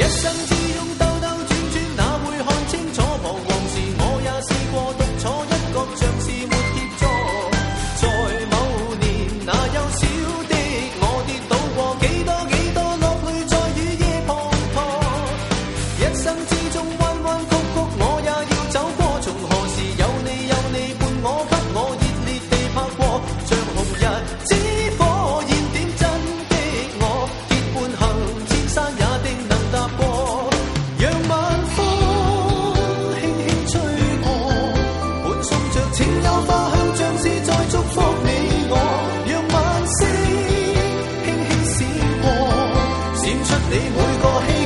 一生之中兜兜转转哪会看清楚彷徨时我也试过独坐一角像是没协助在某年那幼小的我跌倒过几多几多落泪在雨夜滂沱一生之中弯弯曲曲每个希